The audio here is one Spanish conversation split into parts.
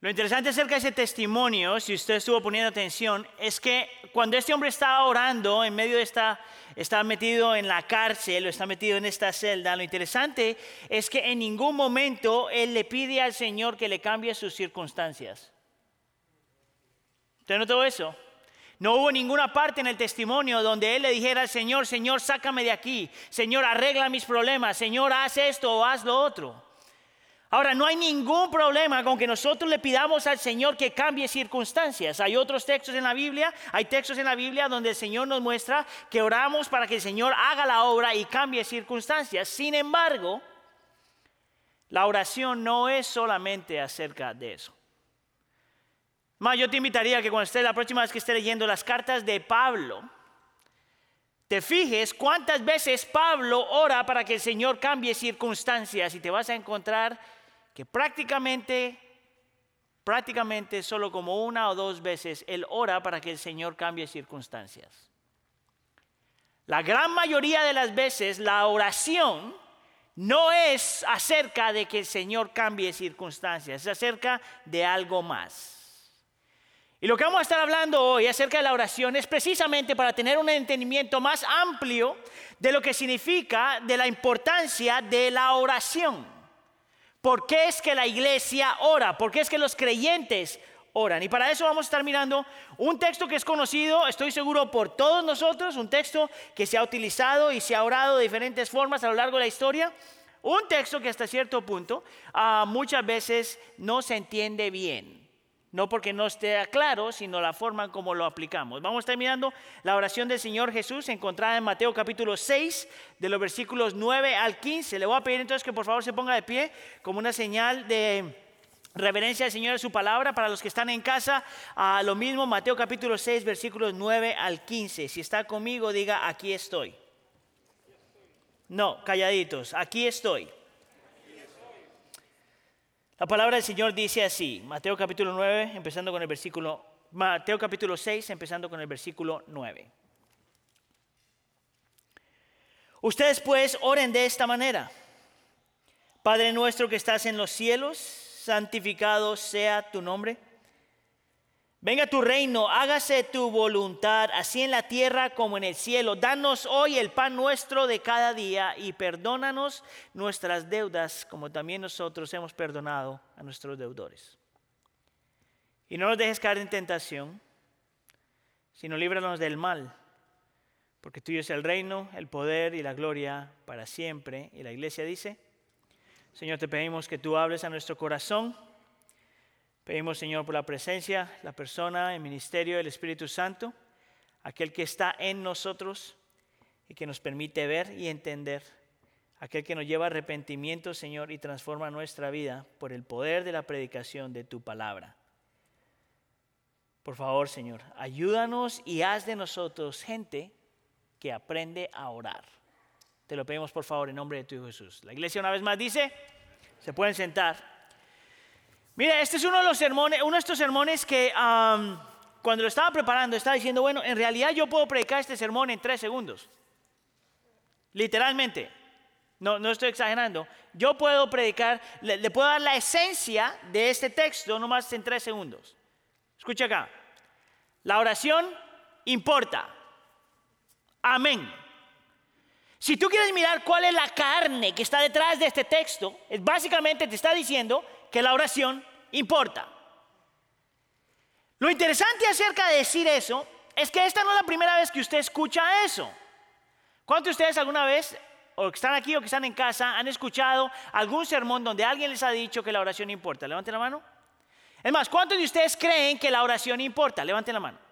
Lo interesante acerca de ese testimonio, si usted estuvo poniendo atención, es que cuando este hombre estaba orando en medio de esta, estaba metido en la cárcel o está metido en esta celda, lo interesante es que en ningún momento él le pide al Señor que le cambie sus circunstancias. ¿Usted notó eso? No hubo ninguna parte en el testimonio donde él le dijera al Señor, Señor, sácame de aquí, Señor, arregla mis problemas, Señor, haz esto o haz lo otro. Ahora, no hay ningún problema con que nosotros le pidamos al Señor que cambie circunstancias. Hay otros textos en la Biblia, hay textos en la Biblia donde el Señor nos muestra que oramos para que el Señor haga la obra y cambie circunstancias. Sin embargo, la oración no es solamente acerca de eso. Más, yo te invitaría a que cuando esté la próxima vez que esté leyendo las cartas de Pablo, te fijes cuántas veces Pablo ora para que el Señor cambie circunstancias y te vas a encontrar que prácticamente, prácticamente solo como una o dos veces él ora para que el Señor cambie circunstancias. La gran mayoría de las veces la oración no es acerca de que el Señor cambie circunstancias, es acerca de algo más. Y lo que vamos a estar hablando hoy acerca de la oración es precisamente para tener un entendimiento más amplio de lo que significa, de la importancia de la oración. ¿Por qué es que la iglesia ora? ¿Por qué es que los creyentes oran? Y para eso vamos a estar mirando un texto que es conocido, estoy seguro, por todos nosotros, un texto que se ha utilizado y se ha orado de diferentes formas a lo largo de la historia. Un texto que hasta cierto punto ah, muchas veces no se entiende bien. No porque no esté claro, sino la forma en cómo lo aplicamos. Vamos a la oración del Señor Jesús encontrada en Mateo capítulo 6, de los versículos 9 al 15. Le voy a pedir entonces que por favor se ponga de pie como una señal de reverencia al Señor y su palabra. Para los que están en casa, a lo mismo, Mateo capítulo 6, versículos 9 al 15. Si está conmigo, diga, aquí estoy. No, calladitos, aquí estoy. La palabra del Señor dice así, Mateo capítulo 9, empezando con el versículo, Mateo capítulo 6, empezando con el versículo 9. Ustedes pues oren de esta manera. Padre nuestro que estás en los cielos, santificado sea tu nombre. Venga tu reino, hágase tu voluntad, así en la tierra como en el cielo. Danos hoy el pan nuestro de cada día y perdónanos nuestras deudas, como también nosotros hemos perdonado a nuestros deudores. Y no nos dejes caer en tentación, sino líbranos del mal, porque tuyo es el reino, el poder y la gloria para siempre. Y la iglesia dice, Señor, te pedimos que tú hables a nuestro corazón Pedimos, Señor, por la presencia, la persona, el ministerio del Espíritu Santo, aquel que está en nosotros y que nos permite ver y entender, aquel que nos lleva a arrepentimiento, Señor, y transforma nuestra vida por el poder de la predicación de tu palabra. Por favor, Señor, ayúdanos y haz de nosotros gente que aprende a orar. Te lo pedimos, por favor, en nombre de tu Hijo Jesús. La iglesia una vez más dice, se pueden sentar. Mira, este es uno de los sermones, uno de estos sermones que cuando lo estaba preparando estaba diciendo, bueno, en realidad yo puedo predicar este sermón en tres segundos. Literalmente. No, no estoy exagerando. Yo puedo predicar, le, le puedo dar la esencia de este texto nomás en tres segundos. Escucha acá. La oración importa. Amén. Si tú quieres mirar cuál es la carne que está detrás de este texto, básicamente te está diciendo que la oración importa. Lo interesante acerca de decir eso es que esta no es la primera vez que usted escucha eso. ¿Cuántos de ustedes alguna vez, o que están aquí o que están en casa, han escuchado algún sermón donde alguien les ha dicho que la oración importa? Levanten la mano. Es más, ¿cuántos de ustedes creen que la oración importa? Levanten la mano.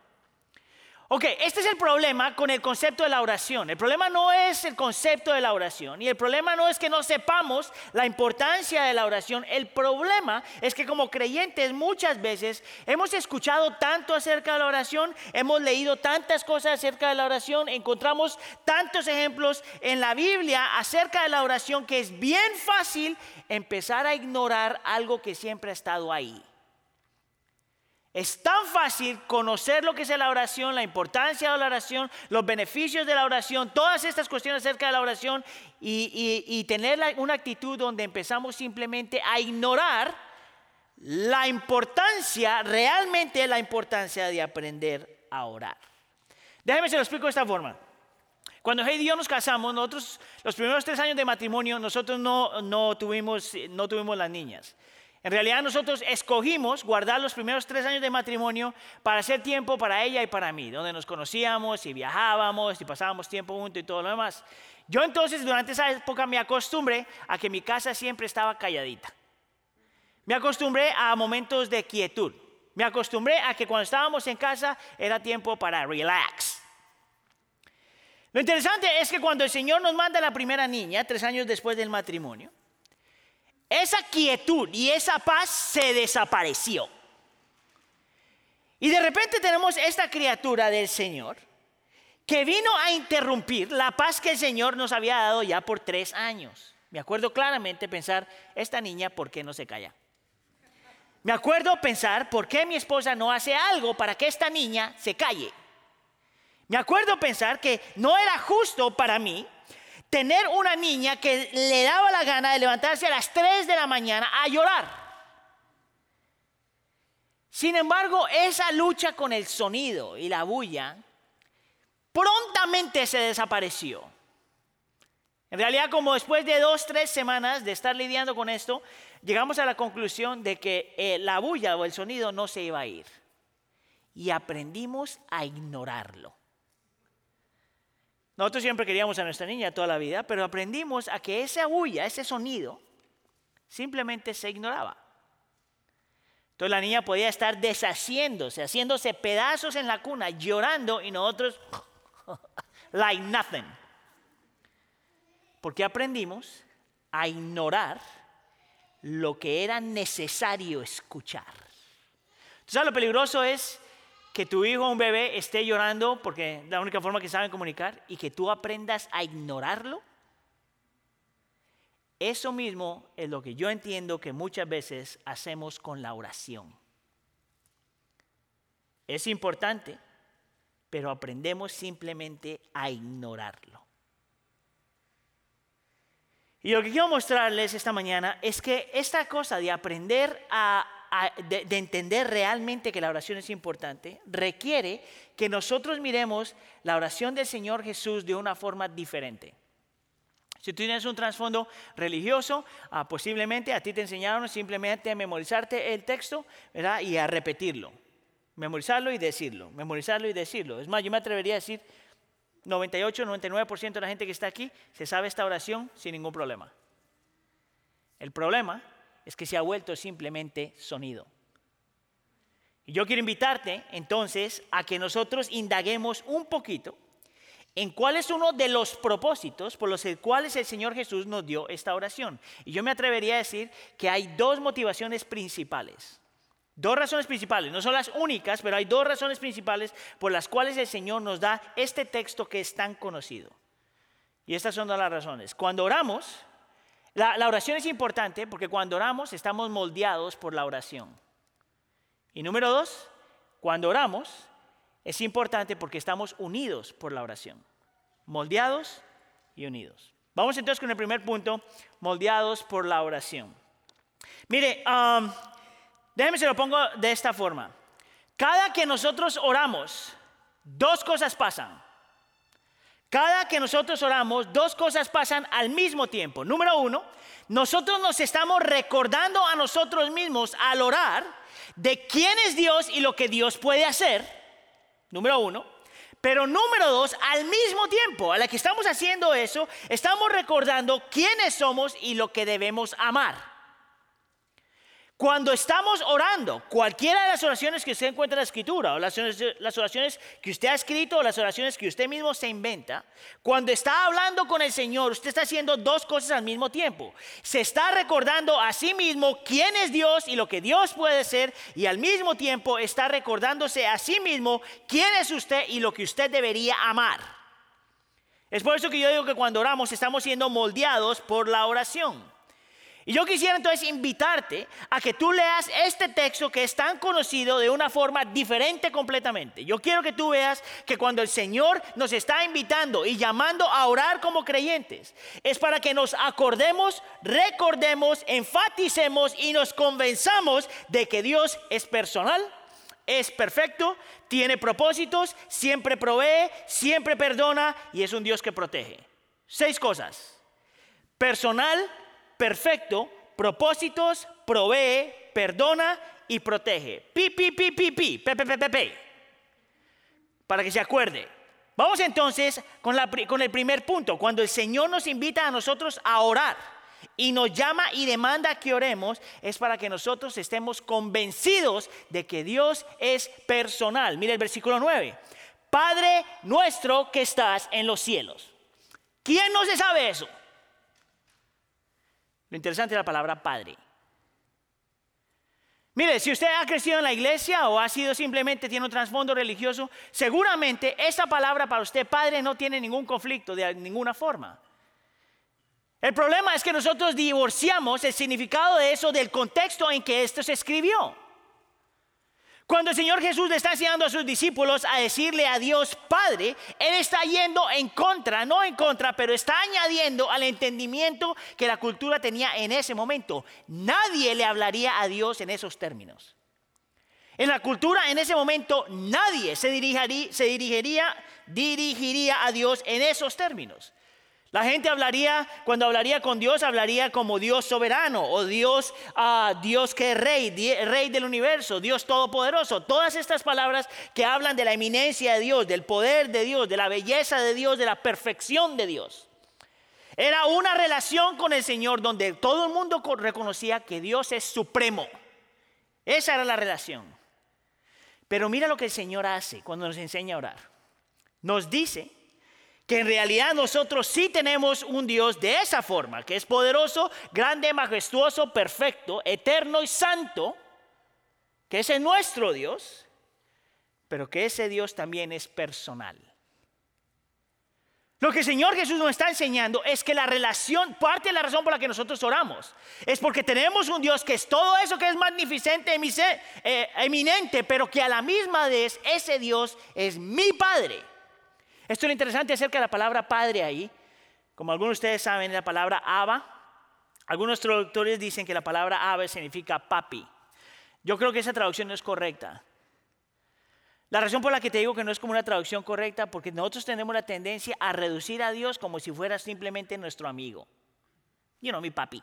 Ok, este es el problema con el concepto de la oración. El problema no es el concepto de la oración y el problema no es que no sepamos la importancia de la oración. El problema es que como creyentes muchas veces hemos escuchado tanto acerca de la oración, hemos leído tantas cosas acerca de la oración, encontramos tantos ejemplos en la Biblia acerca de la oración que es bien fácil empezar a ignorar algo que siempre ha estado ahí. Es tan fácil conocer lo que es la oración, la importancia de la oración, los beneficios de la oración, todas estas cuestiones acerca de la oración y, tener una actitud donde empezamos simplemente a ignorar la importancia, realmente la importancia de aprender a orar. Déjeme se lo explico de esta forma. Cuando Heidi y yo nos casamos, nosotros, los primeros tres años de matrimonio, nosotros no, no, tuvimos, no tuvimos las niñas. En realidad nosotros escogimos guardar los primeros tres años de matrimonio para hacer tiempo para ella y para mí, donde nos conocíamos y viajábamos y pasábamos tiempo juntos y todo lo demás. Yo entonces durante esa época me acostumbré a que mi casa siempre estaba calladita. Me acostumbré a momentos de quietud. Me acostumbré a que cuando estábamos en casa era tiempo para relax. Lo interesante es que cuando el Señor nos manda la primera niña, tres años después del matrimonio, esa quietud y esa paz se desapareció. Y de repente tenemos esta criatura del Señor que vino a interrumpir la paz que el Señor nos había dado ya por tres años. Me acuerdo claramente pensar, esta niña, ¿por qué no se calla? Me acuerdo pensar, ¿por qué mi esposa no hace algo para que esta niña se calle? Me acuerdo pensar que no era justo para mí tener una niña que le daba la gana de levantarse a las 3 de la mañana a llorar. Sin embargo, esa lucha con el sonido y la bulla prontamente se desapareció. En realidad, como después de dos, tres semanas de estar lidiando con esto, llegamos a la conclusión de que eh, la bulla o el sonido no se iba a ir. Y aprendimos a ignorarlo. Nosotros siempre queríamos a nuestra niña toda la vida, pero aprendimos a que esa bulla, ese sonido, simplemente se ignoraba. Entonces la niña podía estar deshaciéndose, haciéndose pedazos en la cuna, llorando y nosotros like nothing. Porque aprendimos a ignorar lo que era necesario escuchar. ¿Sabes lo peligroso es que tu hijo un bebé esté llorando porque es la única forma que saben comunicar y que tú aprendas a ignorarlo? Eso mismo es lo que yo entiendo que muchas veces hacemos con la oración. Es importante pero aprendemos simplemente a ignorarlo. Y lo que quiero mostrarles esta mañana es que esta cosa de aprender a, de, de, entender realmente que la oración es importante, requiere que nosotros miremos la oración del Señor Jesús de una forma diferente. Si tú tienes un trasfondo religioso, ah, posiblemente a ti te enseñaron simplemente a memorizarte el texto ¿verdad? y a repetirlo. Memorizarlo y decirlo, memorizarlo y decirlo. Es más, yo me atrevería a decir, 98, 99% de la gente que está aquí se sabe esta oración sin ningún problema. El problema es que se ha vuelto simplemente sonido. Y yo quiero invitarte entonces a que nosotros indaguemos un poquito en cuál es uno de los propósitos por los cuales el Señor Jesús nos dio esta oración. Y yo me atrevería a decir que hay dos motivaciones principales. Dos razones principales, no son las únicas, pero hay dos razones principales por las cuales el Señor nos da este texto que es tan conocido. Y estas son las razones. Cuando oramos, la, oración es importante porque cuando oramos estamos moldeados por la oración. Y número dos, cuando oramos es importante porque estamos unidos por la oración. Moldeados y unidos. Vamos entonces con el primer punto, moldeados por la oración. Mire, um, Déjeme se lo pongo de esta forma. Cada que nosotros oramos, dos cosas pasan. Cada que nosotros oramos, dos cosas pasan al mismo tiempo. Número uno, nosotros nos estamos recordando a nosotros mismos al orar de quién es Dios y lo que Dios puede hacer. Número uno. Pero número dos, al mismo tiempo, a la que estamos haciendo eso, estamos recordando quiénes somos y lo que debemos amar. Cuando estamos orando, cualquiera de las oraciones que usted encuentra en la escritura, o las, oraciones que usted ha escrito, o las oraciones que usted mismo se inventa, cuando está hablando con el Señor, usted está haciendo dos cosas al mismo tiempo. Se está recordando a sí mismo quién es Dios y lo que Dios puede ser, y al mismo tiempo está recordándose a sí mismo quién es usted y lo que usted debería amar. Es por eso que yo digo que cuando oramos estamos siendo moldeados por la oración. Y yo quisiera entonces invitarte a que tú leas este texto que es tan conocido de una forma diferente completamente. Yo quiero que tú veas que cuando el Señor nos está invitando y llamando a orar como creyentes, es para que nos acordemos, recordemos, enfaticemos y nos convenzamos de que Dios es personal, es perfecto, tiene propósitos, siempre provee, siempre perdona y es un Dios que protege. Seis cosas. Personal, perfecto, propósitos, provee, perdona y protege. Pi, pi, pi, pi, pi, pe, pe, pe, pe, Para que se acuerde. Vamos entonces con, con el primer punto. Cuando el Señor nos invita a nosotros a orar y nos llama y demanda que oremos, es para que nosotros estemos convencidos de que Dios es personal. Mire el versículo 9. Padre nuestro que estás en los cielos. ¿Quién no se sabe eso? Lo interesante es la palabra padre. Mire, si usted ha crecido en la iglesia o ha sido simplemente, tiene un trasfondo religioso, seguramente esa palabra para usted, padre, no tiene ningún conflicto de ninguna forma. El problema es que nosotros divorciamos el significado de eso del contexto en que esto se escribió. Cuando el Señor Jesús le está enseñando a sus discípulos a decirle a Dios Padre, Él está yendo en contra, no en contra, pero está añadiendo al entendimiento que la cultura tenía en ese momento. Nadie le hablaría a Dios en esos términos. En la cultura en ese momento nadie se dirigiría, se dirigiría, dirigiría a Dios en esos términos. La gente hablaría, cuando hablaría con Dios, hablaría como Dios soberano o Dios, uh, Dios que es rey, rey del universo, Dios todopoderoso. Todas estas palabras que hablan de la eminencia de Dios, del poder de Dios, de la belleza de Dios, de la perfección de Dios. Era una relación con el Señor donde todo el mundo reconocía que Dios es supremo. Esa era la relación. Pero mira lo que el Señor hace cuando nos enseña a orar. Nos dice que en realidad nosotros sí tenemos un Dios de esa forma, que es poderoso, grande, majestuoso, perfecto, eterno y santo, que ese es nuestro Dios, pero que ese Dios también es personal. Lo que el Señor Jesús nos está enseñando es que la relación, parte de la razón por la que nosotros oramos, es porque tenemos un Dios que es todo eso que es magnificente, eh, eminente, pero que a la misma vez ese Dios es mi Padre. Esto es lo interesante acerca de la palabra padre ahí. Como algunos de ustedes saben, la palabra Abba. Algunos traductores dicen que la palabra Abba significa papi. Yo creo que esa traducción no es correcta. La razón por la que te digo que no es como una traducción correcta, porque nosotros tenemos la tendencia a reducir a Dios como si fuera simplemente nuestro amigo. You know, mi papi.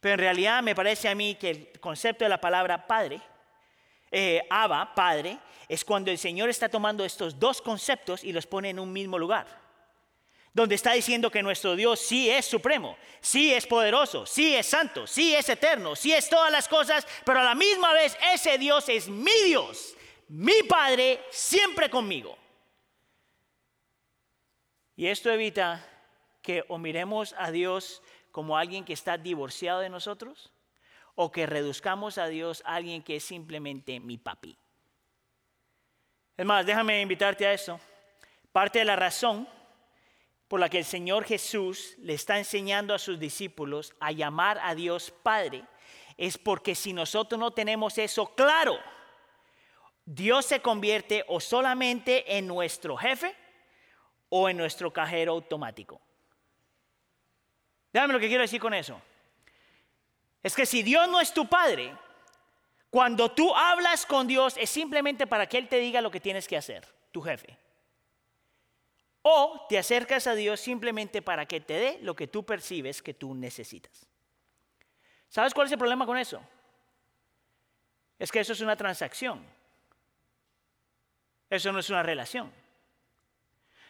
Pero en realidad me parece a mí que el concepto de la palabra padre eh, Abba, Padre, es cuando el Señor está tomando estos dos conceptos y los pone en un mismo lugar. Donde está diciendo que nuestro Dios sí es supremo, sí es poderoso, sí es santo, sí es eterno, sí es todas las cosas, pero a la misma vez ese Dios es mi Dios, mi Padre, siempre conmigo. Y esto evita que o miremos a Dios como alguien que está divorciado de nosotros o que reduzcamos a Dios a alguien que es simplemente mi papi. Es más, déjame invitarte a eso. Parte de la razón por la que el Señor Jesús le está enseñando a sus discípulos a llamar a Dios Padre es porque si nosotros no tenemos eso claro, Dios se convierte o solamente en nuestro jefe o en nuestro cajero automático. Déjame lo que quiero decir con eso. Es que si Dios no es tu padre, cuando tú hablas con Dios es simplemente para que Él te diga lo que tienes que hacer, tu jefe. O te acercas a Dios simplemente para que te dé lo que tú percibes que tú necesitas. ¿Sabes cuál es el problema con eso? Es que eso es una transacción. Eso no es una relación.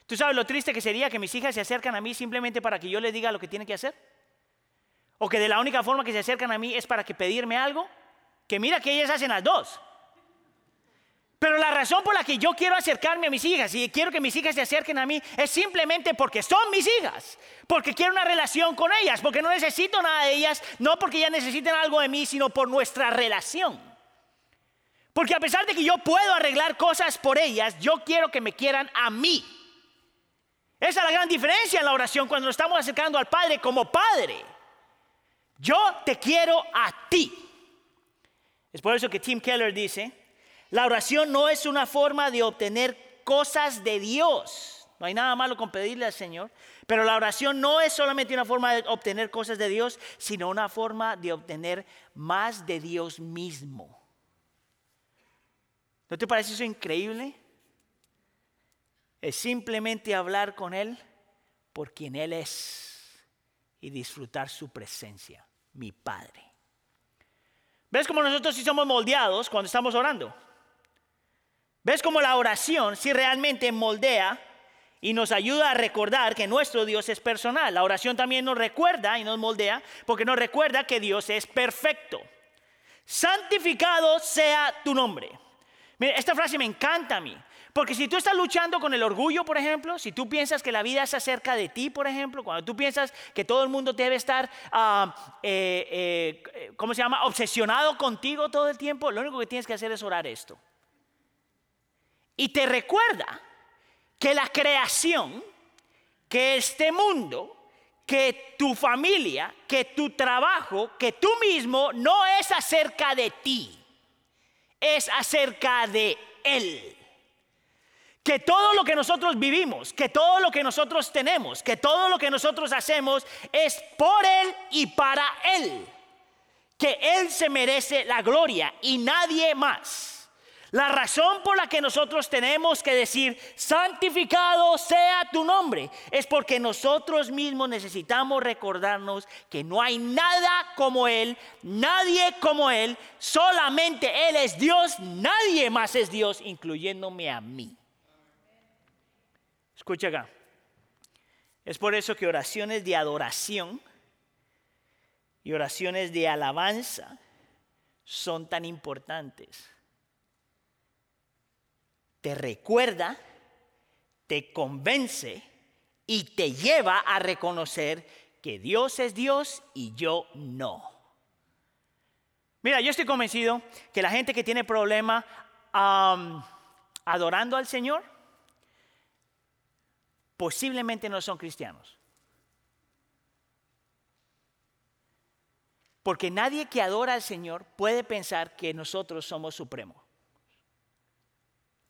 ¿Tú sabes lo triste que sería que mis hijas se acercan a mí simplemente para que yo les diga lo que tienen que hacer? O que de la única forma que se acercan a mí es para que pedirme algo. Que mira que ellas hacen las dos. Pero la razón por la que yo quiero acercarme a mis hijas y quiero que mis hijas se acerquen a mí es simplemente porque son mis hijas, porque quiero una relación con ellas, porque no necesito nada de ellas, no porque ellas necesiten algo de mí, sino por nuestra relación. Porque a pesar de que yo puedo arreglar cosas por ellas, yo quiero que me quieran a mí. Esa es la gran diferencia en la oración cuando nos estamos acercando al Padre como Padre. Yo te quiero a ti. Es por eso que Tim Keller dice, la oración no es una forma de obtener cosas de Dios. No hay nada malo con pedirle al Señor, pero la oración no es solamente una forma de obtener cosas de Dios, sino una forma de obtener más de Dios mismo. ¿No te parece eso increíble? Es simplemente hablar con Él por quien Él es y disfrutar su presencia, mi Padre. ¿Ves cómo nosotros sí somos moldeados cuando estamos orando? ¿Ves cómo la oración sí realmente moldea y nos ayuda a recordar que nuestro Dios es personal? La oración también nos recuerda y nos moldea porque nos recuerda que Dios es perfecto. Santificado sea tu nombre. Mira, esta frase me encanta a mí. Porque si tú estás luchando con el orgullo, por ejemplo, si tú piensas que la vida es acerca de ti, por ejemplo, cuando tú piensas que todo el mundo debe estar, ah, eh, eh, ¿cómo se llama?, obsesionado contigo todo el tiempo, lo único que tienes que hacer es orar esto. Y te recuerda que la creación, que este mundo, que tu familia, que tu trabajo, que tú mismo no es acerca de ti, es acerca de Él que todo lo que nosotros vivimos, que todo lo que nosotros tenemos, que todo lo que nosotros hacemos es por Él y para Él. Que Él se merece la gloria y nadie más. La razón por la que nosotros tenemos que decir, santificado sea tu nombre, es porque nosotros mismos necesitamos recordarnos que no hay nada como Él, nadie como Él, solamente Él es Dios, nadie más es Dios, incluyéndome a mí. Escucha acá. Es por eso que oraciones de adoración y oraciones de alabanza son tan importantes. Te recuerda, te convence y te lleva a reconocer que Dios es Dios y yo no. Mira, yo estoy convencido que la gente que tiene problema adorando al Señor, posiblemente no son cristianos. Porque nadie que adora al Señor puede pensar que nosotros somos supremos.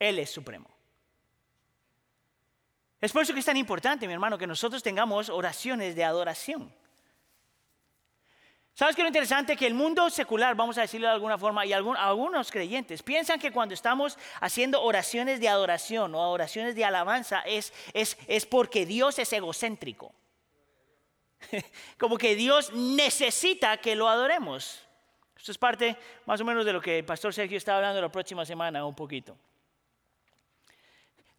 Él es supremo. Es por eso que es tan importante, mi hermano, que nosotros tengamos oraciones de adoración. ¿Sabes qué es lo interesante? Que el mundo secular, vamos a decirlo de alguna forma, y algunos creyentes piensan que cuando estamos haciendo oraciones de adoración o oraciones de alabanza es, es, es porque Dios es egocéntrico. Como que Dios necesita que lo adoremos. Esto es parte más o menos de lo que el pastor Sergio está hablando la próxima semana un poquito.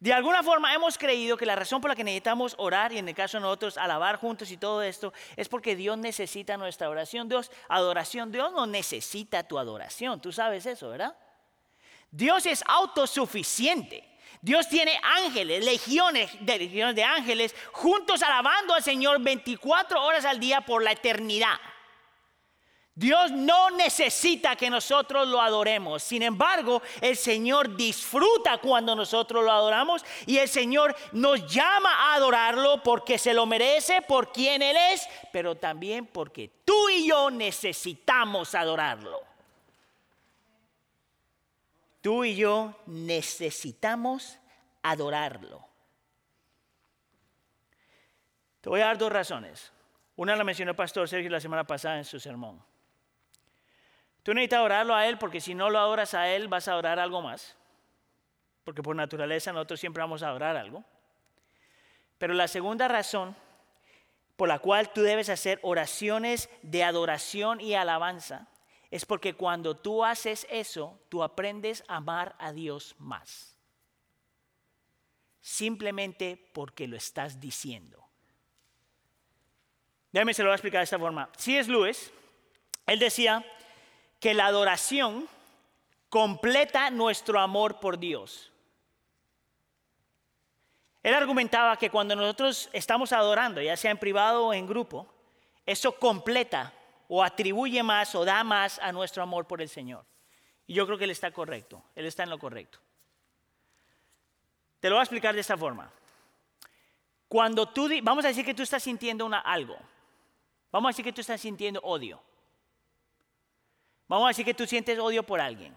De alguna forma hemos creído que la razón por la que necesitamos orar y en el caso de nosotros alabar juntos y todo esto es porque Dios necesita nuestra oración. Dios, adoración, Dios no necesita tu adoración. Tú sabes eso, ¿verdad? Dios es autosuficiente. Dios tiene ángeles, legiones de, legiones de ángeles juntos alabando al Señor 24 horas al día por la eternidad. Dios no necesita que nosotros lo adoremos. Sin embargo, el Señor disfruta cuando nosotros lo adoramos y el Señor nos llama a adorarlo porque se lo merece, por quien Él es, pero también porque tú y yo necesitamos adorarlo. Tú y yo necesitamos adorarlo. Te voy a dar dos razones. Una la mencionó el pastor Sergio la semana pasada en su sermón. Tú necesitas adorarlo a Él porque si no lo adoras a Él vas a adorar algo más. Porque por naturaleza nosotros siempre vamos a adorar algo. Pero la segunda razón por la cual tú debes hacer oraciones de adoración y alabanza es porque cuando tú haces eso, tú aprendes a amar a Dios más. Simplemente porque lo estás diciendo. Déjame se lo voy a explicar de esta forma. Si es Luis, él decía que la adoración completa nuestro amor por Dios. Él argumentaba que cuando nosotros estamos adorando, ya sea en privado o en grupo, eso completa o atribuye más o da más a nuestro amor por el Señor. Y yo creo que Él está correcto, Él está en lo correcto. Te lo voy a explicar de esta forma. Cuando tú, vamos a decir que tú estás sintiendo una, algo, Vamos a decir que tú estás sintiendo odio. Vamos a decir que tú sientes odio por alguien.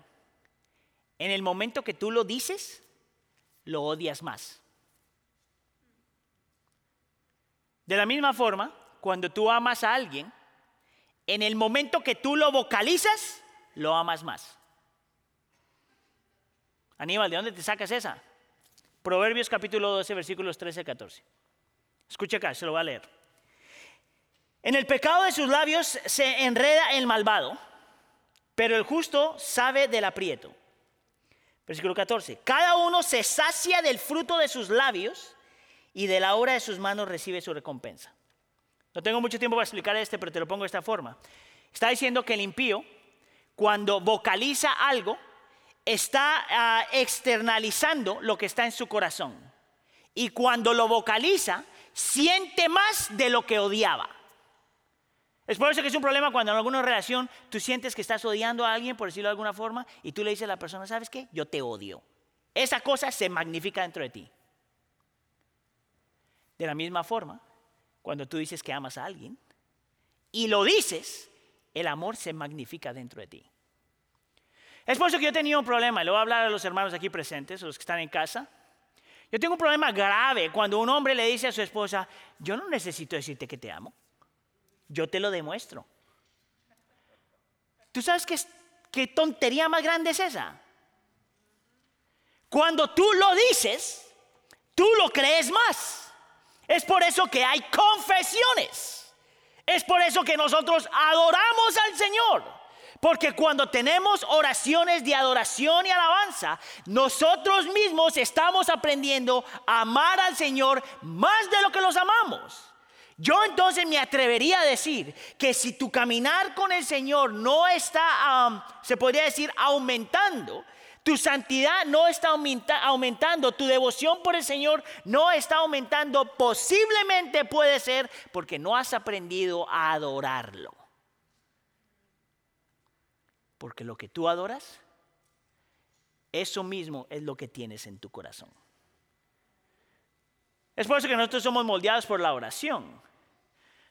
En el momento que tú lo dices, lo odias más. De la misma forma, cuando tú amas a alguien, en el momento que tú lo vocalizas, lo amas más. Aníbal, ¿de dónde te sacas esa? Proverbios capítulo 12, versículos 13 y 14. Escucha acá, se lo voy a leer. En el pecado de sus labios se enreda el malvado, pero el justo sabe del aprieto. Versículo 14. Cada uno se sacia del fruto de sus labios y de la obra de sus manos recibe su recompensa. No tengo mucho tiempo para explicar este, pero te lo pongo de esta forma. Está diciendo que el impío, cuando vocaliza algo, está ah, externalizando lo que está en su corazón. Y cuando lo vocaliza, siente más de lo que odiaba. Es por eso que es un problema cuando en alguna relación tú sientes que estás odiando a alguien, por decirlo de alguna forma, y tú le dices a la persona, ¿sabes qué? Yo te odio. Esa cosa se magnifica dentro de ti. De la misma forma, cuando tú dices que amas a alguien y lo dices, el amor se magnifica dentro de ti. Es por eso que yo tenido un problema, le voy a hablar a los hermanos aquí presentes, a los que están en casa. Yo tengo un problema grave cuando un hombre le dice a su esposa, yo no necesito decirte que te amo, yo te lo demuestro. ¿Tú sabes qué, qué tontería más grande es esa? Cuando tú lo dices, tú lo crees más. Es por eso que hay confesiones. Es por eso que nosotros adoramos al Señor. Porque cuando tenemos oraciones de adoración y alabanza, nosotros mismos estamos aprendiendo a amar al Señor más de lo que los amamos. Yo entonces me atrevería a decir que si tu caminar con el Señor no está, se podría decir, aumentando, tu santidad no está aumentando, tu devoción por el Señor no está aumentando, posiblemente puede ser porque no has aprendido a adorarlo. Porque lo que tú adoras, eso mismo es lo que tienes en tu corazón. Es por eso que nosotros somos moldeados por la oración.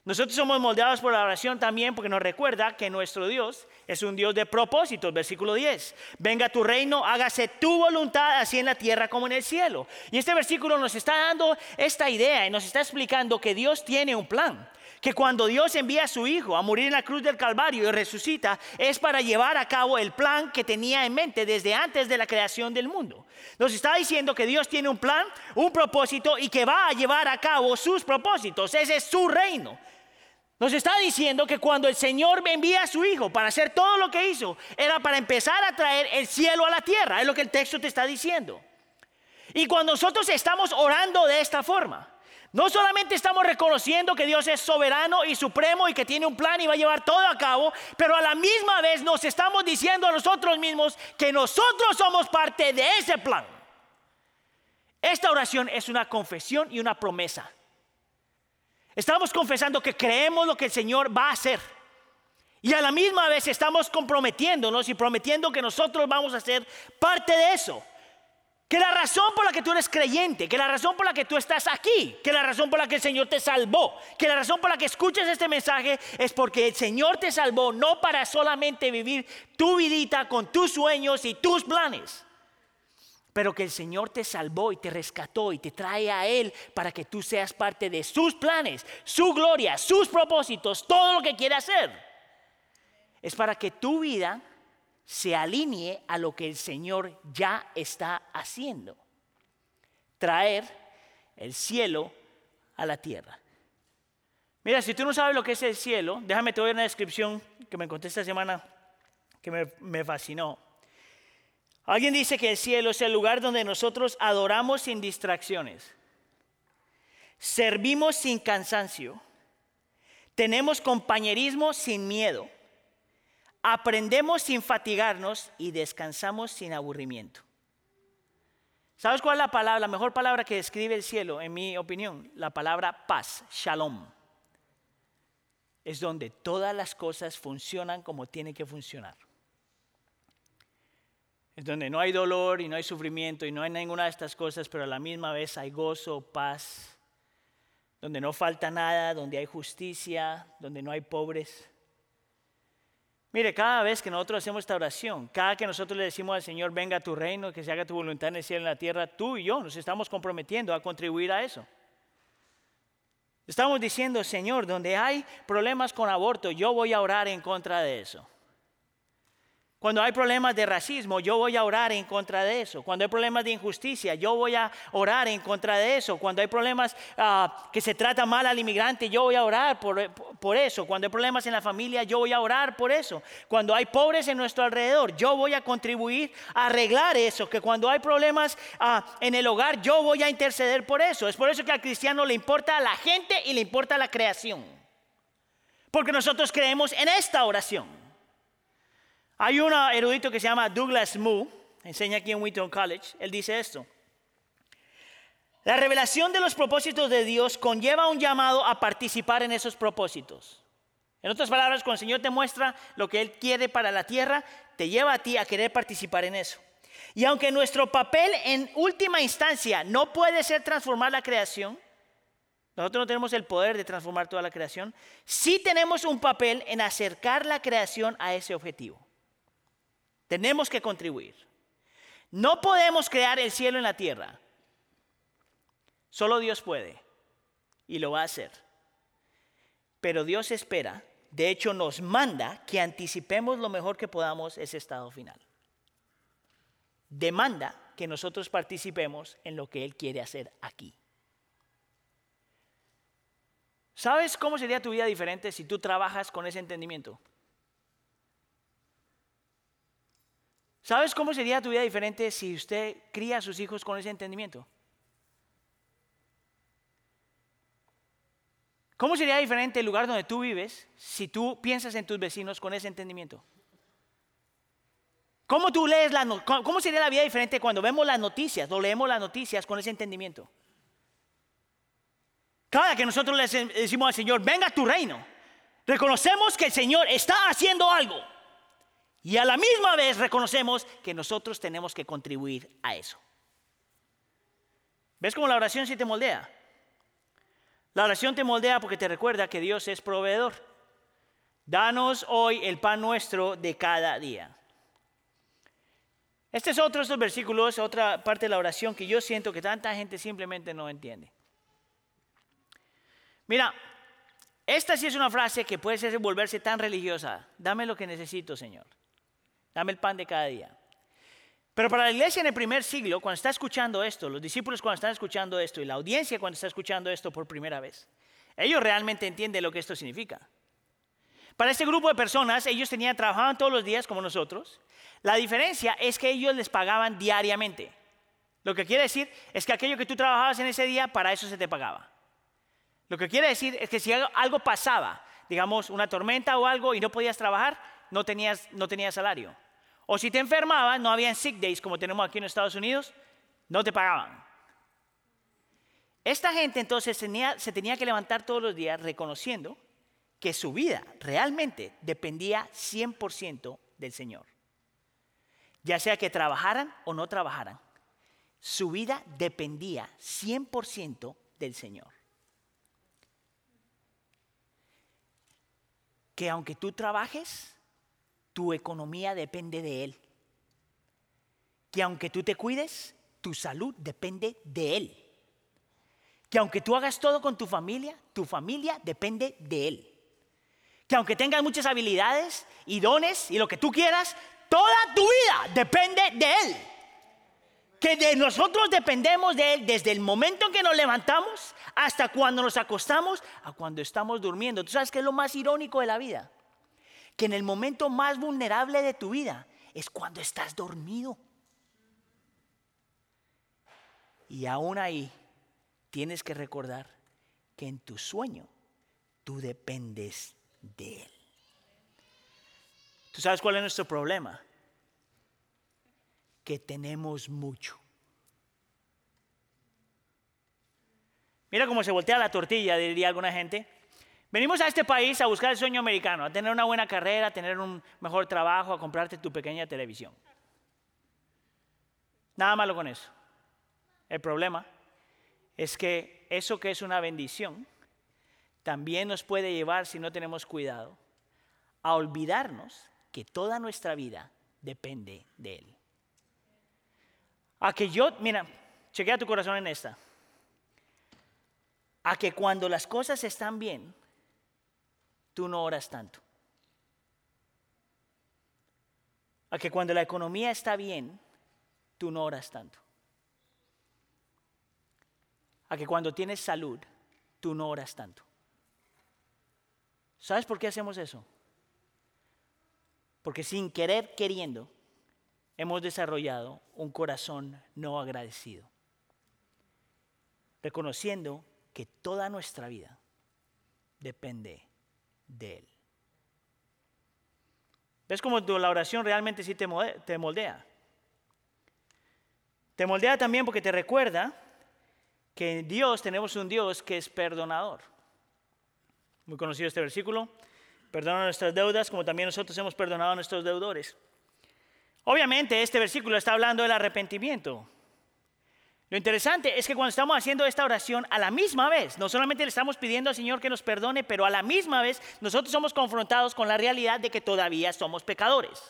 Nosotros somos moldeados por la oración también porque nos recuerda que nuestro Dios es un Dios de propósitos, versículo 10. Venga tu reino, hágase tu voluntad así en la tierra como en el cielo. Y este versículo nos está dando esta idea y nos está explicando que Dios tiene un plan que cuando Dios envía a su Hijo a morir en la cruz del Calvario y resucita, es para llevar a cabo el plan que tenía en mente desde antes de la creación del mundo. Nos está diciendo que Dios tiene un plan, un propósito y que va a llevar a cabo sus propósitos. Ese es su reino. Nos está diciendo que cuando el Señor envía a su Hijo para hacer todo lo que hizo, era para empezar a traer el cielo a la tierra. Es lo que el texto te está diciendo. Y cuando nosotros estamos orando de esta forma, no solamente estamos reconociendo que Dios es soberano y supremo y que tiene un plan y va a llevar todo a cabo, pero a la misma vez nos estamos diciendo a nosotros mismos que nosotros somos parte de ese plan. Esta oración es una confesión y una promesa. Estamos confesando que creemos lo que el Señor va a hacer. Y a la misma vez estamos comprometiéndonos y prometiendo que nosotros vamos a ser parte de eso. Que la razón por la que tú eres creyente, que la razón por la que tú estás aquí, que la razón por la que el Señor te salvó, que la razón por la que escuchas este mensaje es porque el Señor te salvó no para solamente vivir tu vidita con tus sueños y tus planes, pero que el Señor te salvó y te rescató y te trae a Él para que tú seas parte de sus planes, su gloria, sus propósitos, todo lo que quiere hacer. Es para que tu vida se alinee a lo que el Señor ya está haciendo. Traer el cielo a la tierra. Mira, si tú no sabes lo que es el cielo, déjame te doy una descripción que me encontré esta semana que me, me fascinó. Alguien dice que el cielo es el lugar donde nosotros adoramos sin distracciones, servimos sin cansancio, tenemos compañerismo sin miedo aprendemos sin fatigarnos y descansamos sin aburrimiento. ¿Sabes cuál es la palabra, la mejor palabra que describe el cielo, en mi opinión? La palabra paz, shalom. Es donde todas las cosas funcionan como tienen que funcionar. Es donde no hay dolor y no hay sufrimiento y no hay ninguna de estas cosas, pero a la misma vez hay gozo, paz, donde no falta nada, donde hay justicia, donde no hay pobres. Mire, cada vez que nosotros hacemos esta oración, cada que nosotros le decimos al Señor, venga a tu reino, que se haga tu voluntad en el cielo y en la tierra, tú y yo nos estamos comprometiendo a contribuir a eso. Estamos diciendo, Señor, donde hay problemas con aborto, yo voy a orar en contra de eso. Cuando hay problemas de racismo, yo voy a orar en contra de eso. Cuando hay problemas de injusticia, yo voy a orar en contra de eso. Cuando hay problemas ah, que se trata mal al inmigrante, yo voy a orar por, por, eso. Cuando hay problemas en la familia, yo voy a orar por eso. Cuando hay pobres en nuestro alrededor, yo voy a contribuir a arreglar eso. Que cuando hay problemas ah, en el hogar, yo voy a interceder por eso. Es por eso que al cristiano le importa a la gente y le importa la creación. Porque nosotros creemos en esta oración. Hay un erudito que se llama Douglas Moo, enseña aquí en Wheaton College, él dice esto. La revelación de los propósitos de Dios conlleva un llamado a participar en esos propósitos. En otras palabras, cuando el Señor te muestra lo que Él quiere para la tierra, te lleva a ti a querer participar en eso. Y aunque nuestro papel en última instancia no puede ser transformar la creación, nosotros no tenemos el poder de transformar toda la creación, sí tenemos un papel en acercar la creación a ese objetivo. Tenemos que contribuir. No podemos crear el cielo en la tierra. Solo Dios puede y lo va a hacer. Pero Dios espera, de hecho nos manda que anticipemos lo mejor que podamos ese estado final. Demanda que nosotros participemos en lo que Él quiere hacer aquí. ¿Sabes cómo sería tu vida diferente si tú trabajas con ese entendimiento? ¿Sabes cómo sería tu vida diferente si usted cría a sus hijos con ese entendimiento? ¿Cómo sería diferente el lugar donde tú vives si tú piensas en tus vecinos con ese entendimiento? ¿Cómo tú lees la cómo sería la vida diferente cuando vemos las noticias o leemos las noticias con ese entendimiento? Cada que nosotros le decimos al Señor, venga a tu reino, reconocemos que el Señor está haciendo algo. Y a la misma vez reconocemos que nosotros tenemos que contribuir a eso. ¿Ves cómo la oración sí te moldea? La oración te moldea porque te recuerda que Dios es proveedor. Danos hoy el pan nuestro de cada día. Este es otro de estos versículos, otra parte de la oración que yo siento que tanta gente simplemente no entiende. Mira, esta sí es una frase que puede volverse tan religiosa. Dame lo que necesito, Señor. Dame el pan de cada día. Pero para la iglesia en el primer siglo, cuando está escuchando esto, los discípulos cuando están escuchando esto y la audiencia cuando está escuchando esto por primera vez, ellos realmente entienden lo que esto significa. Para este grupo de personas, ellos tenían, trabajaban todos los días como nosotros. La diferencia es que ellos les pagaban diariamente. Lo que quiere decir es que aquello que tú trabajabas en ese día, para eso se te pagaba. Lo que quiere decir es que si algo pasaba, digamos una tormenta o algo y no podías trabajar, no tenías, no salario. O si te enfermabas, no había sick days como tenemos aquí en Estados Unidos, no te pagaban. Esta gente entonces se tenía que levantar todos los días reconociendo que su vida realmente dependía 100% del Señor. Ya sea que trabajaran o no trabajaran, su vida dependía 100% del Señor. Que aunque tú trabajes, tu economía depende de Él. Que aunque tú te cuides, tu salud depende de Él. Que aunque tú hagas todo con tu familia, tu familia depende de Él. Que aunque tengas muchas habilidades y dones y lo que tú quieras, toda tu vida depende de Él. Que de nosotros dependemos de Él desde el momento en que nos levantamos hasta cuando nos acostamos a cuando estamos durmiendo. ¿Tú sabes qué es lo más irónico de la vida? Que en el momento más vulnerable de tu vida es cuando estás dormido. Y aún ahí tienes que recordar que en tu sueño tú dependes de Él. ¿Tú sabes cuál es nuestro problema? Que tenemos mucho. Mira cómo se voltea la tortilla, diría alguna gente. Venimos a este país a buscar el sueño americano, a tener una buena carrera, a tener un mejor trabajo, a comprarte tu pequeña televisión. Nada malo con eso. El problema es que eso que es una bendición también nos puede llevar, si no tenemos cuidado, a olvidarnos que toda nuestra vida depende de Él. A que yo, mira, chequea tu corazón en esta. A que cuando las cosas están bien, tú no oras tanto. A que cuando la economía está bien, tú no oras tanto. A que cuando tienes salud, tú no oras tanto. ¿Sabes por qué hacemos eso? Porque sin querer queriendo hemos desarrollado un corazón no agradecido, reconociendo que toda nuestra vida depende de Él. ¿Ves cómo la oración realmente sí te moldea? Te moldea también porque te recuerda que en Dios tenemos un Dios que es perdonador. Muy conocido este versículo. Perdona nuestras deudas como también nosotros hemos perdonado a nuestros deudores. Obviamente este versículo está hablando del arrepentimiento. Lo interesante es que cuando estamos haciendo esta oración, a la misma vez, no solamente le estamos pidiendo al Señor que nos perdone, pero a la misma vez nosotros somos confrontados con la realidad de que todavía somos pecadores.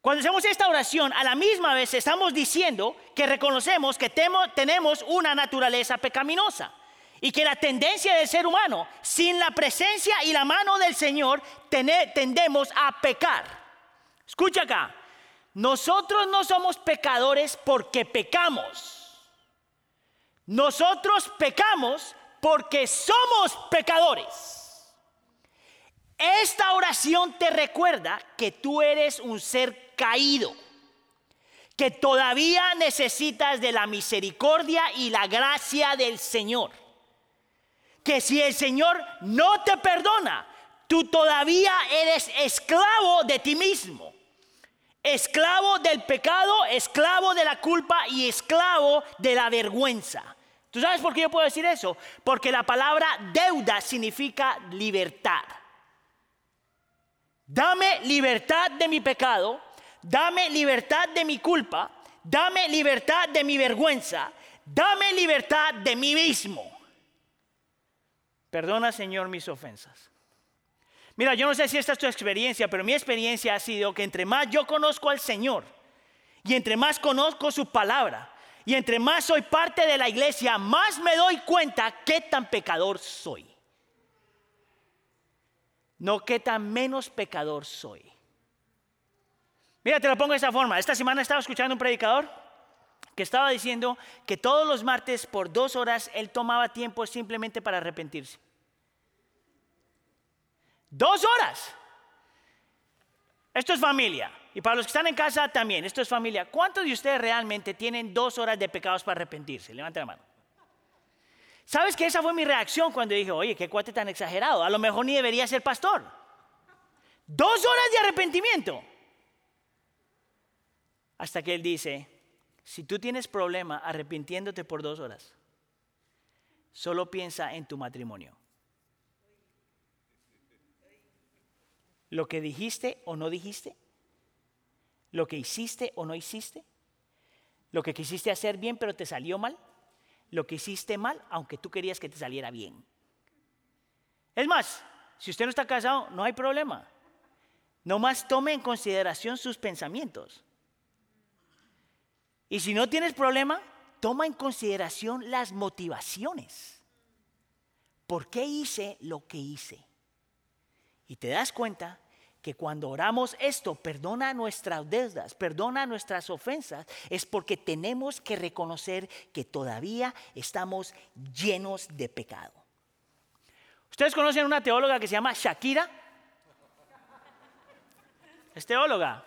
Cuando hacemos esta oración, a la misma vez estamos diciendo que reconocemos que tenemos una naturaleza pecaminosa y que la tendencia del ser humano, sin la presencia y la mano del Señor, tendemos a pecar. Escucha acá, nosotros no somos pecadores porque pecamos. Nosotros pecamos porque somos pecadores. Esta oración te recuerda que tú eres un ser caído, que todavía necesitas de la misericordia y la gracia del Señor. Que si el Señor no te perdona, tú todavía eres esclavo de ti mismo esclavo del pecado, esclavo de la culpa y esclavo de la vergüenza. ¿Tú sabes por qué yo puedo decir eso? Porque la palabra deuda significa libertad. Dame libertad de mi pecado, dame libertad de mi culpa, dame libertad de mi vergüenza, dame libertad de mí mismo. Perdona, Señor, mis ofensas. Mira, yo no sé si esta es tu experiencia, pero mi experiencia ha sido que entre más yo conozco al Señor y entre más conozco su palabra y entre más soy parte de la iglesia, más me doy cuenta qué tan pecador soy. No qué tan menos pecador soy. Mira, te lo pongo de esta forma. Esta semana estaba escuchando un predicador que estaba diciendo que todos los martes por dos horas él tomaba tiempo simplemente para arrepentirse. Dos horas. Esto es familia. Y para los que están en casa también, esto es familia. ¿Cuántos de ustedes realmente tienen dos horas de pecados para arrepentirse? Levante la mano. ¿Sabes que esa fue mi reacción cuando dije, oye, qué cuate tan exagerado? A lo mejor ni debería ser pastor. Dos horas de arrepentimiento. Hasta que él dice, si tú tienes problema arrepintiéndote por dos horas, solo piensa en tu matrimonio. Lo que dijiste o no dijiste, lo que hiciste o no hiciste, lo que quisiste hacer bien pero te salió mal, lo que hiciste mal aunque tú querías que te saliera bien. Es más, si usted no está casado, no hay problema. Nomás tome en consideración sus pensamientos. Y si no tienes problema, toma en consideración las motivaciones. ¿Por qué hice lo que hice? Y te das cuenta que cuando oramos esto, perdona nuestras deudas, perdona nuestras ofensas, es porque tenemos que reconocer que todavía estamos llenos de pecado. ¿Ustedes conocen una teóloga que se llama Shakira? Es teóloga.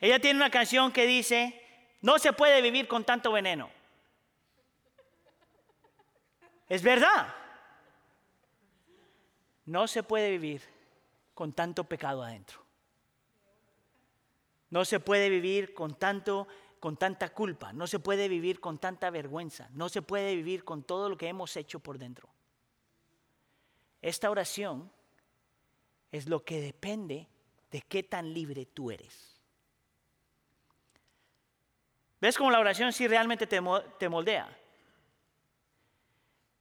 Ella tiene una canción que dice, no se puede vivir con tanto veneno. Es verdad. No se puede vivir con tanto pecado adentro. No se puede vivir con tanto con tanta culpa, no se puede vivir con tanta vergüenza, no se puede vivir con todo lo que hemos hecho por dentro. Esta oración es lo que depende de qué tan libre tú eres. ¿Ves cómo la oración sí realmente te, te moldea?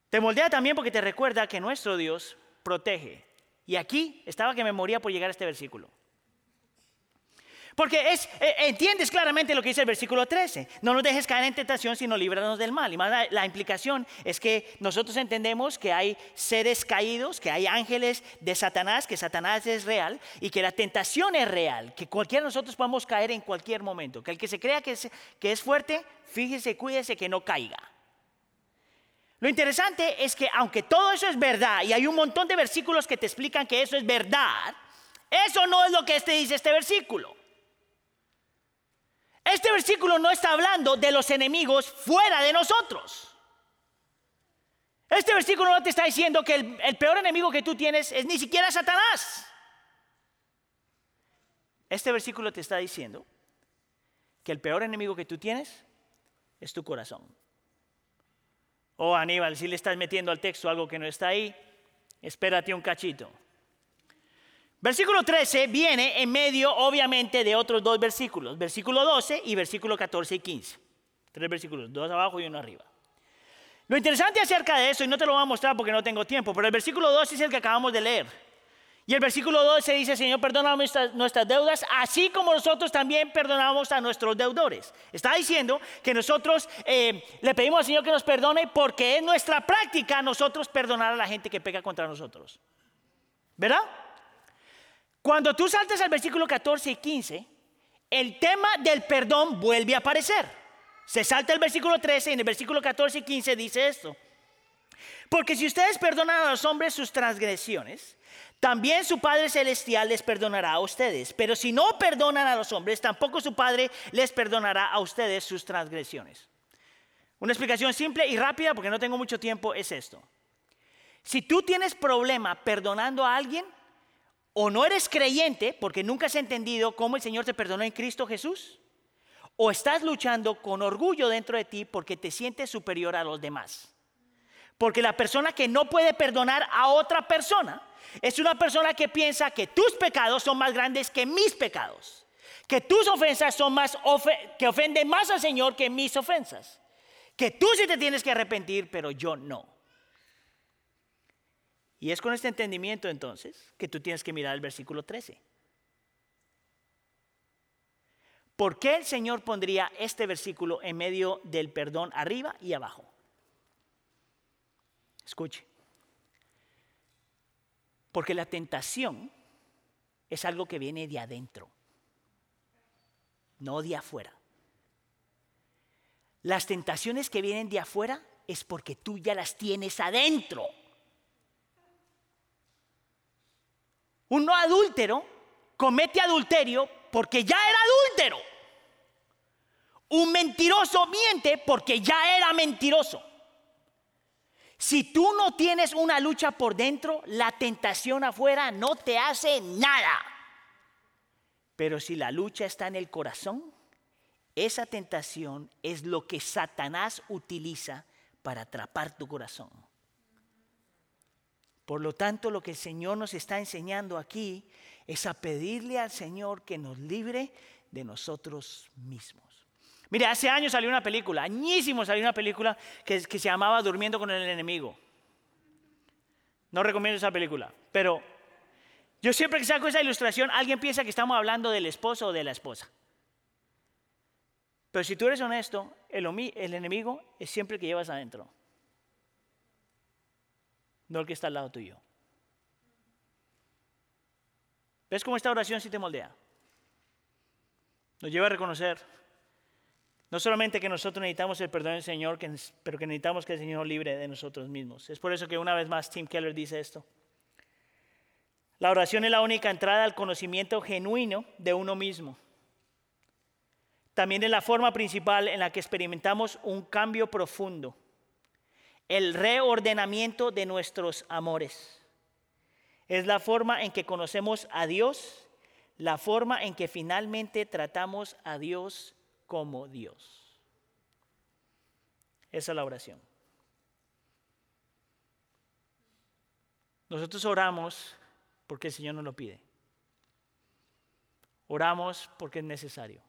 Te moldea también porque te recuerda que nuestro Dios protege. Y aquí estaba que me moría por llegar a este versículo. Porque es, eh, entiendes claramente lo que dice el versículo 13. No nos dejes caer en tentación, sino líbranos del mal. Y más la, implicación es que nosotros entendemos que hay seres caídos, que hay ángeles de Satanás, que Satanás es real y que la tentación es real, que cualquiera de nosotros podemos caer en cualquier momento. Que el que se crea que es, que es fuerte, fíjese, cuídese que no caiga. Lo interesante es que aunque todo eso es verdad y hay un montón de versículos que te explican que eso es verdad, eso no es lo que este dice este versículo. Este versículo no está hablando de los enemigos fuera de nosotros. Este versículo no te está diciendo que el, el, peor enemigo que tú tienes es ni siquiera Satanás. Este versículo te está diciendo que el peor enemigo que tú tienes es tu corazón. Oh Aníbal, si le estás metiendo al texto algo que no está ahí, espérate un cachito. Versículo 13 viene en medio, obviamente, de otros dos versículos, versículo 12 y versículo 14 y 15. Tres versículos, dos abajo y uno arriba. Lo interesante acerca de eso, y no te lo voy a mostrar porque no tengo tiempo, pero el versículo 12 es el que acabamos de leer. Y el versículo 12 dice, Señor, perdona nuestras, deudas, así como nosotros también perdonamos a nuestros deudores. Está diciendo que nosotros eh, le pedimos al Señor que nos perdone porque es nuestra práctica nosotros perdonar a la gente que pega contra nosotros. ¿Verdad? Cuando tú saltas al versículo 14 y 15, el tema del perdón vuelve a aparecer. Se salta el versículo 13 y en el versículo 14 y 15 dice esto. Porque si ustedes perdonan a los hombres sus transgresiones, también su Padre Celestial les perdonará a ustedes. Pero si no perdonan a los hombres, tampoco su Padre les perdonará a ustedes sus transgresiones. Una explicación simple y rápida, porque no tengo mucho tiempo, es esto. Si tú tienes problema perdonando a alguien, o no eres creyente porque nunca has entendido cómo el Señor te perdonó en Cristo Jesús, o estás luchando con orgullo dentro de ti porque te sientes superior a los demás. Porque la persona que no puede perdonar a otra persona es una persona que piensa que tus pecados son más grandes que mis pecados, que tus ofensas son más que ofenden más al Señor que mis ofensas, que tú sí te tienes que arrepentir, pero yo no. Y es con este entendimiento entonces que tú tienes que mirar el versículo 13. ¿Por qué el Señor pondría este versículo en medio del perdón arriba y abajo? Escuche. Porque la tentación es algo que viene de adentro, no de afuera. Las tentaciones que vienen de afuera es porque tú ya las tienes adentro. Un no adúltero comete adulterio porque ya era adúltero. Un mentiroso miente porque ya era mentiroso. Si tú no tienes una lucha por dentro, la tentación afuera no te hace nada. Pero si la lucha está en el corazón, esa tentación es lo que Satanás utiliza para atrapar tu corazón. Por lo tanto, lo que el Señor nos está enseñando aquí es a pedirle al Señor que nos libre de nosotros mismos. Mire, hace años salió una película, añísimo salió una película que, que se llamaba Durmiendo con el enemigo. No recomiendo esa película, pero yo siempre que saco esa ilustración, alguien piensa que estamos hablando del esposo o de la esposa. Pero si tú eres honesto, el, el enemigo es siempre el que llevas adentro no el que está al lado tuyo. ¿Ves cómo esta oración sí te moldea? Nos lleva a reconocer no solamente que nosotros necesitamos el perdón del Señor, pero que necesitamos que el Señor libre de nosotros mismos. Es por eso que una vez más Tim Keller dice esto. La oración es la única entrada al conocimiento genuino de uno mismo. También es la forma principal en la que experimentamos un cambio profundo el reordenamiento de nuestros amores. Es la forma en que conocemos a Dios, la forma en que finalmente tratamos a Dios como Dios. Esa es la oración. Nosotros oramos porque el Señor nos lo pide. Oramos porque es necesario.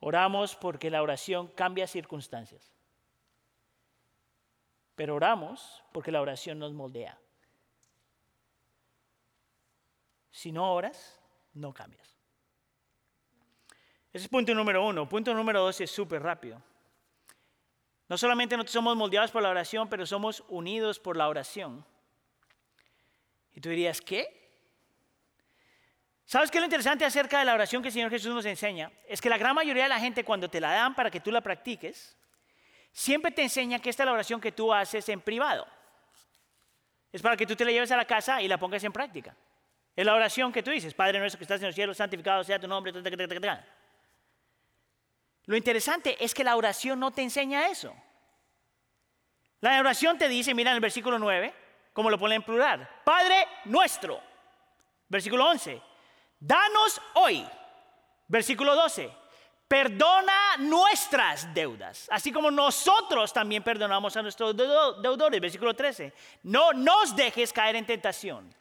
Oramos porque la oración cambia circunstancias. pero oramos porque la oración nos moldea. Si no oras, no cambias. Ese es punto número uno. Punto número dos es súper rápido. No solamente no somos moldeados por la oración, pero somos unidos por la oración. Y tú dirías, ¿qué? ¿Sabes qué lo interesante acerca de la oración que el Señor Jesús nos enseña? Es que la gran mayoría de la gente cuando te la dan para que tú la practiques, siempre te enseña que esta es la oración que tú haces en privado. Es para que tú te la lleves a la casa y la pongas en práctica. Es la oración que tú dices, Padre nuestro que estás en el cielo, santificado sea tu nombre. Lo interesante es que la oración no te enseña eso. La oración te dice, mira en el versículo 9, como lo pone en plural, Padre nuestro. Versículo 11, danos hoy. Versículo 12, perdona nuestras deudas, así como nosotros también perdonamos a nuestros deudores. Versículo 13, no nos dejes caer en tentación.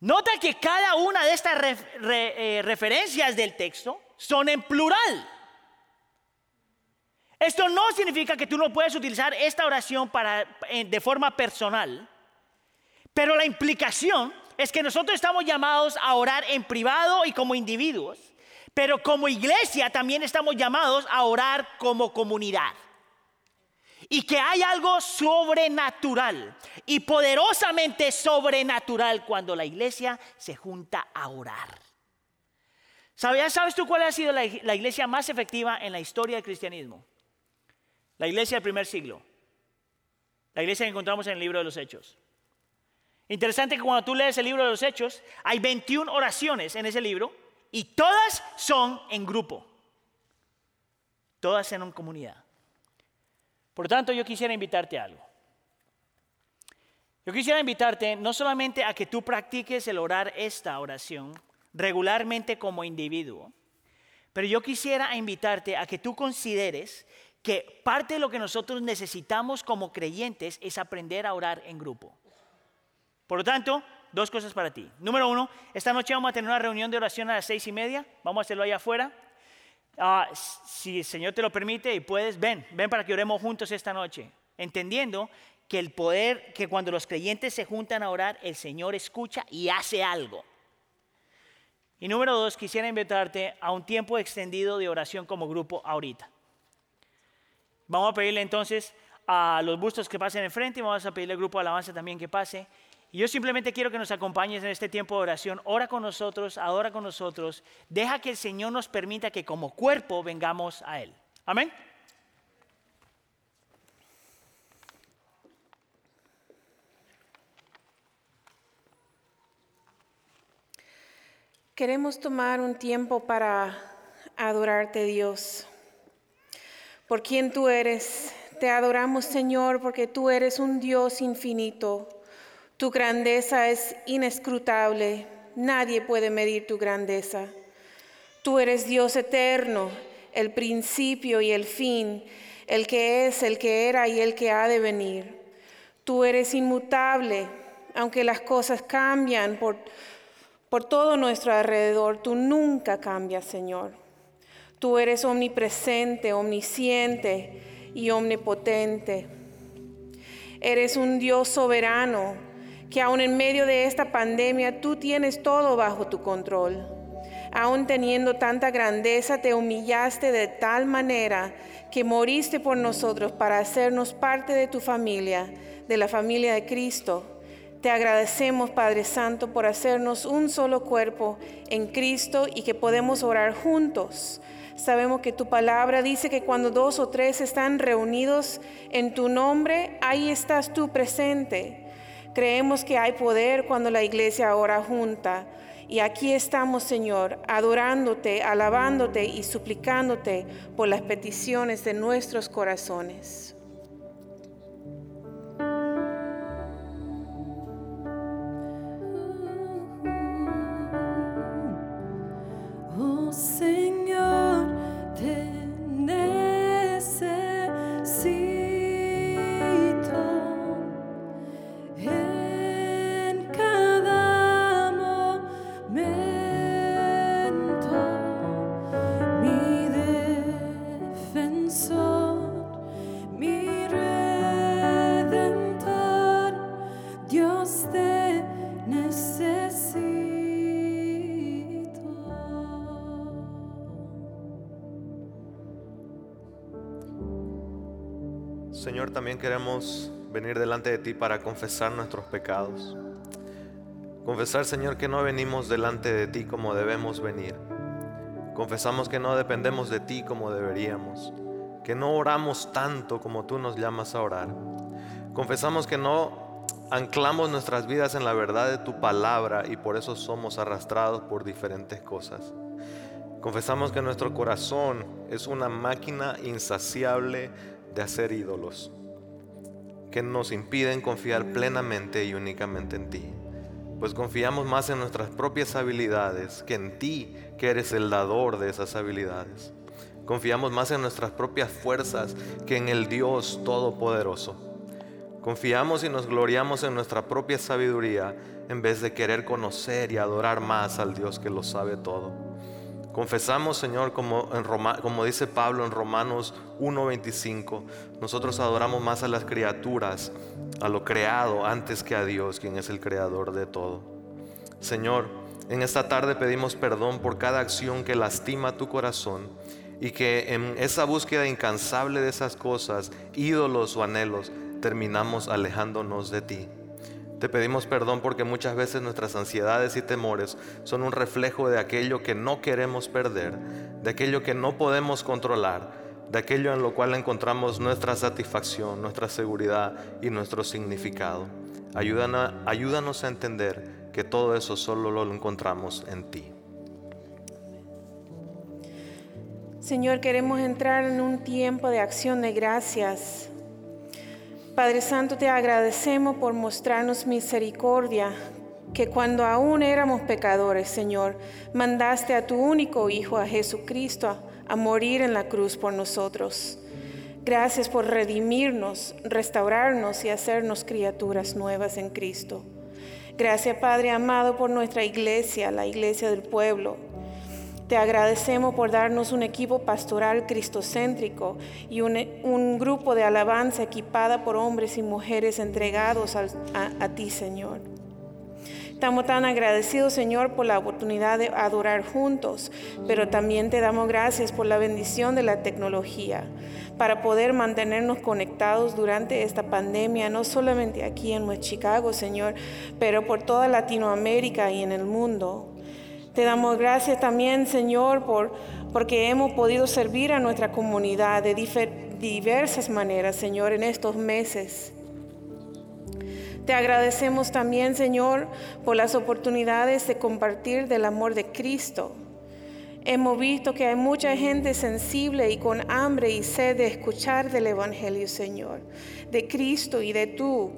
Nota que cada una de estas eh, referencias del texto son en plural. Esto no significa que tú no puedes utilizar esta oración para, de forma personal, pero la implicación es que nosotros estamos llamados a orar en privado y como individuos, pero como iglesia también estamos llamados a orar como comunidad. Y que hay algo sobrenatural y poderosamente sobrenatural cuando la iglesia se junta a orar. ¿Sabes, tú cuál ha sido la, iglesia más efectiva en la historia del cristianismo? La iglesia del primer siglo. La iglesia que encontramos en el libro de los Hechos. Interesante que cuando tú lees el libro de los Hechos, hay 21 oraciones en ese libro y todas son en grupo. Todas en una comunidad. Por tanto, yo quisiera invitarte a algo. Yo quisiera invitarte no solamente a que tú practiques el orar esta oración, regularmente como individuo. Pero yo quisiera invitarte a que tú consideres que parte de lo que nosotros necesitamos como creyentes es aprender a orar en grupo. Por lo tanto, dos cosas para ti. Número uno, esta noche vamos a tener una reunión de oración a las seis y media. Vamos a hacerlo allá afuera. Ah, si el Señor te lo permite y puedes, ven, ven para que oremos juntos esta noche. Entendiendo que el poder, que cuando los creyentes se juntan a orar, el Señor escucha y hace algo. Y número dos, quisiera invitarte a un tiempo extendido de oración como grupo ahorita. Vamos a pedirle entonces a los bustos que pasen enfrente y vamos a pedirle al grupo de alabanza también que pase. Y yo simplemente quiero que nos acompañes en este tiempo de oración. Ora con nosotros, adora con nosotros. Deja que el Señor nos permita que como cuerpo vengamos a Él. Amén. Queremos tomar un tiempo para adorarte, Dios, por quien tú eres. Te adoramos, Señor, porque tú eres un Dios infinito. Tu grandeza es inescrutable. Nadie puede medir tu grandeza. Tú eres Dios eterno, el principio y el fin, el que es, el que era y el que ha de venir. Tú eres inmutable, aunque las cosas cambian por por todo nuestro alrededor. Tú nunca cambias, Señor. Tú eres omnipresente, omnisciente y omnipotente. Eres un Dios soberano que aún en medio de esta pandemia tú tienes todo bajo tu control. Aún teniendo tanta grandeza, te humillaste de tal manera que moriste por nosotros para hacernos parte de tu familia, de la familia de Cristo te agradecemos, Padre Santo, por hacernos un solo cuerpo en Cristo y que podemos orar juntos. Sabemos que tu palabra dice que cuando dos o tres están reunidos en tu nombre, ahí estás tú presente. Creemos que hay poder cuando la iglesia ora junta. Y aquí estamos, Señor, adorándote, alabándote y suplicándote por las peticiones de nuestros corazones. Queremos venir delante de ti para confesar nuestros pecados. Confesar, Señor, que no venimos delante de ti como debemos venir. Confesamos que no dependemos de ti como deberíamos, que no oramos tanto como tú nos llamas a orar. Confesamos que no anclamos nuestras vidas en la verdad de tu palabra y por eso somos arrastrados por diferentes cosas. Confesamos que nuestro corazón es una máquina insaciable de hacer ídolos que nos impiden confiar plenamente y únicamente en ti. Pues confiamos más en nuestras propias habilidades que en ti, que eres el dador de esas habilidades. Confiamos más en nuestras propias fuerzas que en el Dios Todopoderoso. Confiamos y nos gloriamos en nuestra propia sabiduría en vez de querer conocer y adorar más al Dios que lo sabe todo. Confesamos, Señor, como, dice Pablo en Romanos 1.25, nosotros adoramos más a las criaturas, a lo creado, antes que a Dios, quien es el creador de todo. Señor, en esta tarde pedimos perdón por cada acción que lastima tu corazón y que en esa búsqueda incansable de esas cosas, ídolos o anhelos, terminamos alejándonos de ti. Te pedimos perdón porque muchas veces nuestras ansiedades y temores son un reflejo de aquello que no queremos perder, de aquello que no podemos controlar, de aquello en lo cual encontramos nuestra satisfacción, nuestra seguridad y nuestro significado. Ayúdanos, a entender que todo eso solo lo encontramos en ti. Señor, queremos entrar en un tiempo de acción de gracias Padre Santo, te agradecemos por mostrarnos misericordia, que cuando aún éramos pecadores, Señor, mandaste a tu único Hijo, a Jesucristo, a, morir en la cruz por nosotros. Gracias por redimirnos, restaurarnos y hacernos criaturas nuevas en Cristo. Gracias, Padre amado, por nuestra iglesia, la iglesia del pueblo, te agradecemos por darnos un equipo pastoral cristocéntrico y un, grupo de alabanza equipada por hombres y mujeres entregados a, ti, Señor. Estamos tan agradecidos, Señor, por la oportunidad de adorar juntos, pero también te damos gracias por la bendición de la tecnología para poder mantenernos conectados durante esta pandemia, no solamente aquí en Chicago, Señor, pero por toda Latinoamérica y en el mundo. Te damos gracias también, Señor, por, porque hemos podido servir a nuestra comunidad de diversas maneras, Señor, en estos meses. Te agradecemos también, Señor, por las oportunidades de compartir del amor de Cristo. Hemos visto que hay mucha gente sensible y con hambre y sed de escuchar del Evangelio, Señor, de Cristo y de tú,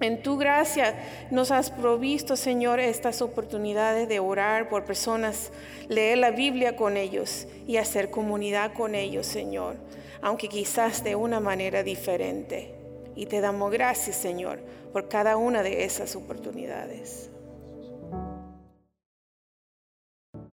en tu gracia nos has provisto, Señor, estas oportunidades de orar por personas, leer la Biblia con ellos y hacer comunidad con ellos, Señor, aunque quizás de una manera diferente. Y te damos gracias, Señor, por cada una de esas oportunidades.